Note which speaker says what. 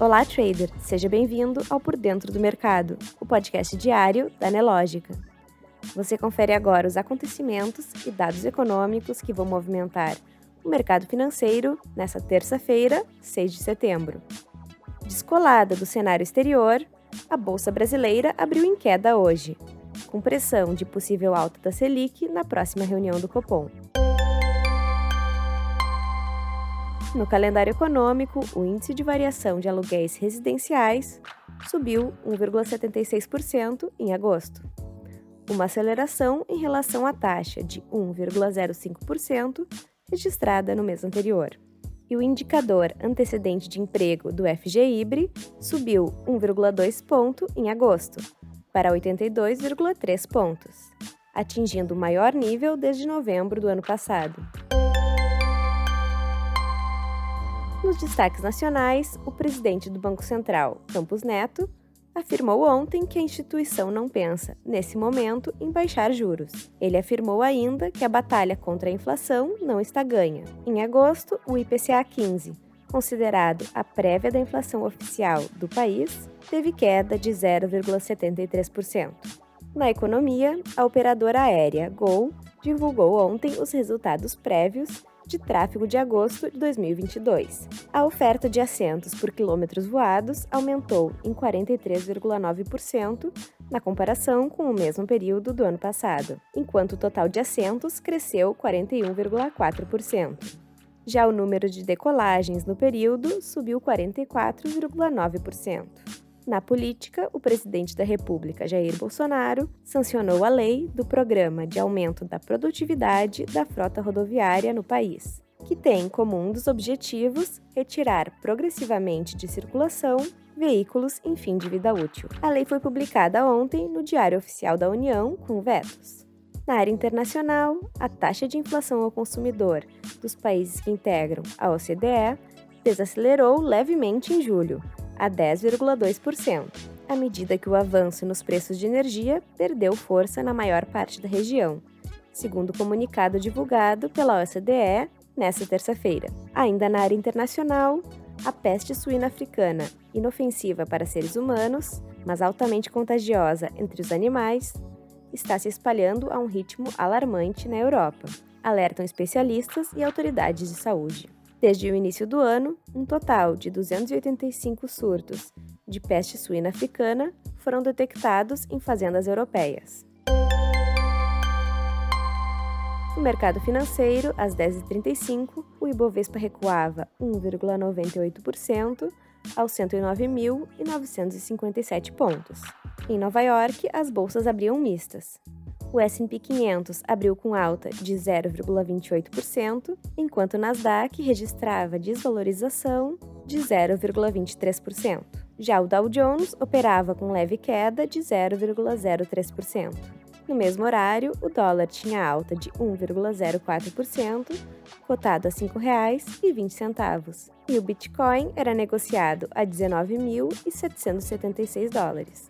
Speaker 1: Olá, trader! Seja bem-vindo ao Por Dentro do Mercado, o podcast diário da Nelógica. Você confere agora os acontecimentos e dados econômicos que vão movimentar o mercado financeiro nesta terça-feira, 6 de setembro. Descolada do cenário exterior, a Bolsa Brasileira abriu em queda hoje, com pressão de possível alta da Selic na próxima reunião do Copom. No calendário econômico, o índice de variação de aluguéis residenciais subiu 1,76% em agosto, uma aceleração em relação à taxa de 1,05% registrada no mês anterior. E o indicador antecedente de emprego do FGIBRE subiu 1,2 ponto em agosto, para 82,3 pontos, atingindo o maior nível desde novembro do ano passado. Nos destaques nacionais, o presidente do Banco Central, Campos Neto, afirmou ontem que a instituição não pensa, nesse momento, em baixar juros. Ele afirmou ainda que a batalha contra a inflação não está ganha. Em agosto, o IPCA 15, considerado a prévia da inflação oficial do país, teve queda de 0,73%. Na economia, a operadora aérea Gol divulgou ontem os resultados prévios de tráfego de agosto de 2022. A oferta de assentos por quilômetros voados aumentou em 43,9% na comparação com o mesmo período do ano passado, enquanto o total de assentos cresceu 41,4%. Já o número de decolagens no período subiu 44,9%. Na política, o presidente da República, Jair Bolsonaro, sancionou a lei do Programa de Aumento da Produtividade da Frota Rodoviária no país, que tem como um dos objetivos retirar progressivamente de circulação veículos em fim de vida útil. A lei foi publicada ontem no Diário Oficial da União, com vetos. Na área internacional, a taxa de inflação ao consumidor dos países que integram a OCDE desacelerou levemente em julho, a 10,2%, à medida que o avanço nos preços de energia perdeu força na maior parte da região, segundo o comunicado divulgado pela OCDE nesta terça-feira. Ainda na área internacional, a peste suína africana, inofensiva para seres humanos, mas altamente contagiosa entre os animais, está se espalhando a um ritmo alarmante na Europa, alertam especialistas e autoridades de saúde. Desde o início do ano, um total de 285 surtos de peste suína africana foram detectados em fazendas europeias. No mercado financeiro, às 10h35, o Ibovespa recuava 1,98% aos 109.957 pontos. Em Nova York, as bolsas abriam mistas o S&P 500 abriu com alta de 0,28%, enquanto o Nasdaq registrava desvalorização de 0,23%. Já o Dow Jones operava com leve queda de 0,03%. No mesmo horário, o dólar tinha alta de 1,04%, cotado a R$ 5,20, e o Bitcoin era negociado a 19.776 dólares.